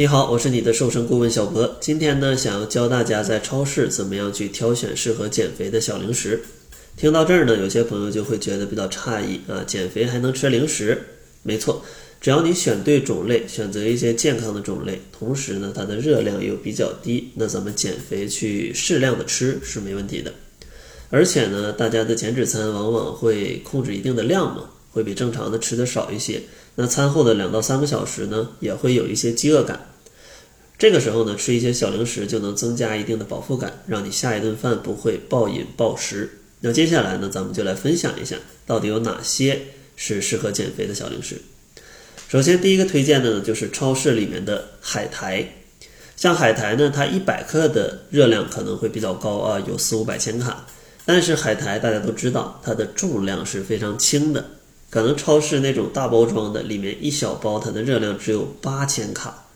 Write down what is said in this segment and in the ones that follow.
你好，我是你的瘦身顾问小博。今天呢，想要教大家在超市怎么样去挑选适合减肥的小零食。听到这儿呢，有些朋友就会觉得比较诧异啊，减肥还能吃零食？没错，只要你选对种类，选择一些健康的种类，同时呢，它的热量又比较低，那咱们减肥去适量的吃是没问题的。而且呢，大家的减脂餐往往会控制一定的量嘛，会比正常的吃的少一些。那餐后的两到三个小时呢，也会有一些饥饿感。这个时候呢，吃一些小零食就能增加一定的饱腹感，让你下一顿饭不会暴饮暴食。那接下来呢，咱们就来分享一下到底有哪些是适合减肥的小零食。首先，第一个推荐的呢，就是超市里面的海苔。像海苔呢，它一百克的热量可能会比较高啊，有四五百千卡。但是海苔大家都知道，它的重量是非常轻的，可能超市那种大包装的里面一小包，它的热量只有八千卡。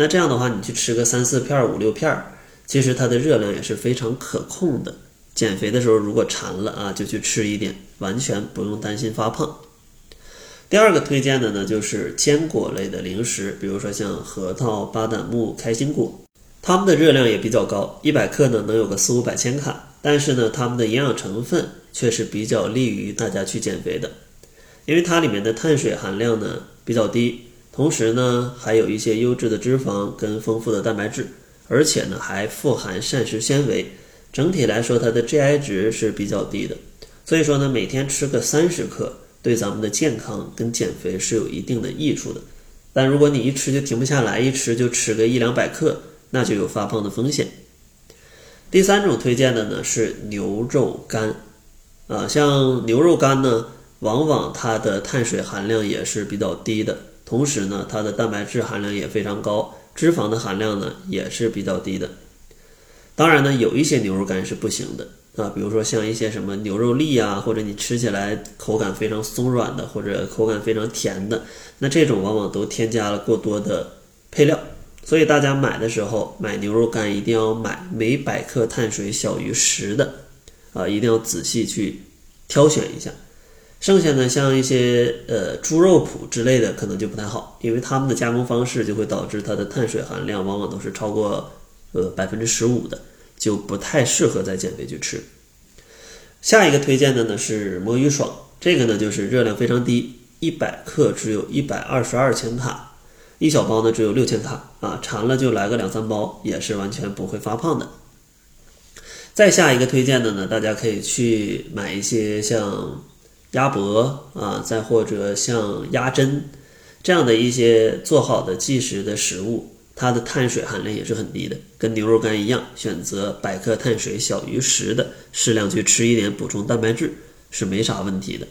那这样的话，你去吃个三四片、五六片，其实它的热量也是非常可控的。减肥的时候如果馋了啊，就去吃一点，完全不用担心发胖。第二个推荐的呢，就是坚果类的零食，比如说像核桃、巴旦木、开心果，它们的热量也比较高，一百克呢能有个四五百千卡，但是呢，它们的营养成分却是比较利于大家去减肥的，因为它里面的碳水含量呢比较低。同时呢，还有一些优质的脂肪跟丰富的蛋白质，而且呢还富含膳食纤维，整体来说它的 GI 值是比较低的。所以说呢，每天吃个三十克，对咱们的健康跟减肥是有一定的益处的。但如果你一吃就停不下来，一吃就吃个一两百克，那就有发胖的风险。第三种推荐的呢是牛肉干，啊，像牛肉干呢，往往它的碳水含量也是比较低的。同时呢，它的蛋白质含量也非常高，脂肪的含量呢也是比较低的。当然呢，有一些牛肉干是不行的啊，比如说像一些什么牛肉粒啊，或者你吃起来口感非常松软的，或者口感非常甜的，那这种往往都添加了过多的配料。所以大家买的时候买牛肉干一定要买每百克碳水小于十的啊，一定要仔细去挑选一下。剩下呢，像一些呃猪肉脯之类的，可能就不太好，因为他们的加工方式就会导致它的碳水含量往往都是超过呃百分之十五的，就不太适合在减肥去吃。下一个推荐的呢是魔芋爽，这个呢就是热量非常低，一百克只有一百二十二千卡，一小包呢只有六千卡啊，馋了就来个两三包，也是完全不会发胖的。再下一个推荐的呢，大家可以去买一些像。鸭脖啊，再或者像鸭胗这样的一些做好的即食的食物，它的碳水含量也是很低的，跟牛肉干一样，选择百克碳水小于十的，适量去吃一点，补充蛋白质是没啥问题的。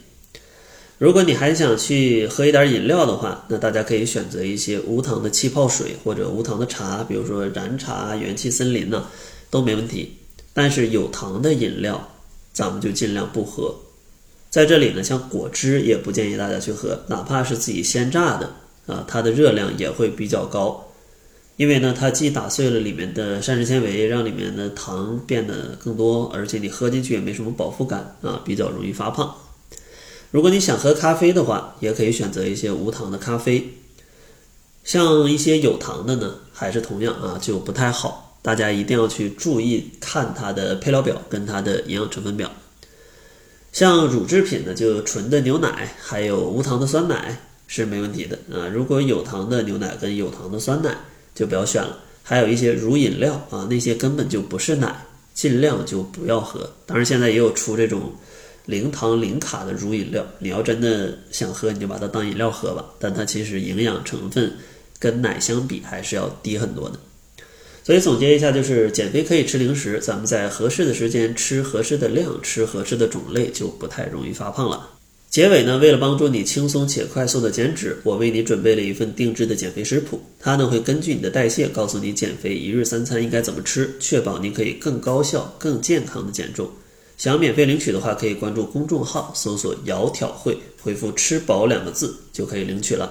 如果你还想去喝一点饮料的话，那大家可以选择一些无糖的气泡水或者无糖的茶，比如说燃茶、元气森林呢，都没问题。但是有糖的饮料，咱们就尽量不喝。在这里呢，像果汁也不建议大家去喝，哪怕是自己鲜榨的啊，它的热量也会比较高，因为呢，它既打碎了里面的膳食纤维，让里面的糖变得更多，而且你喝进去也没什么饱腹感啊，比较容易发胖。如果你想喝咖啡的话，也可以选择一些无糖的咖啡，像一些有糖的呢，还是同样啊，就不太好，大家一定要去注意看它的配料表跟它的营养成分表。像乳制品呢，就纯的牛奶，还有无糖的酸奶是没问题的啊。如果有糖的牛奶跟有糖的酸奶就不要选了。还有一些乳饮料啊，那些根本就不是奶，尽量就不要喝。当然现在也有出这种零糖零卡的乳饮料，你要真的想喝，你就把它当饮料喝吧。但它其实营养成分跟奶相比还是要低很多的。所以总结一下，就是减肥可以吃零食，咱们在合适的时间吃合适的量，吃合适的种类，就不太容易发胖了。结尾呢，为了帮助你轻松且快速的减脂，我为你准备了一份定制的减肥食谱，它呢会根据你的代谢，告诉你减肥一日三餐应该怎么吃，确保你可以更高效、更健康的减重。想免费领取的话，可以关注公众号，搜索“窈窕会”，回复“吃饱”两个字就可以领取了。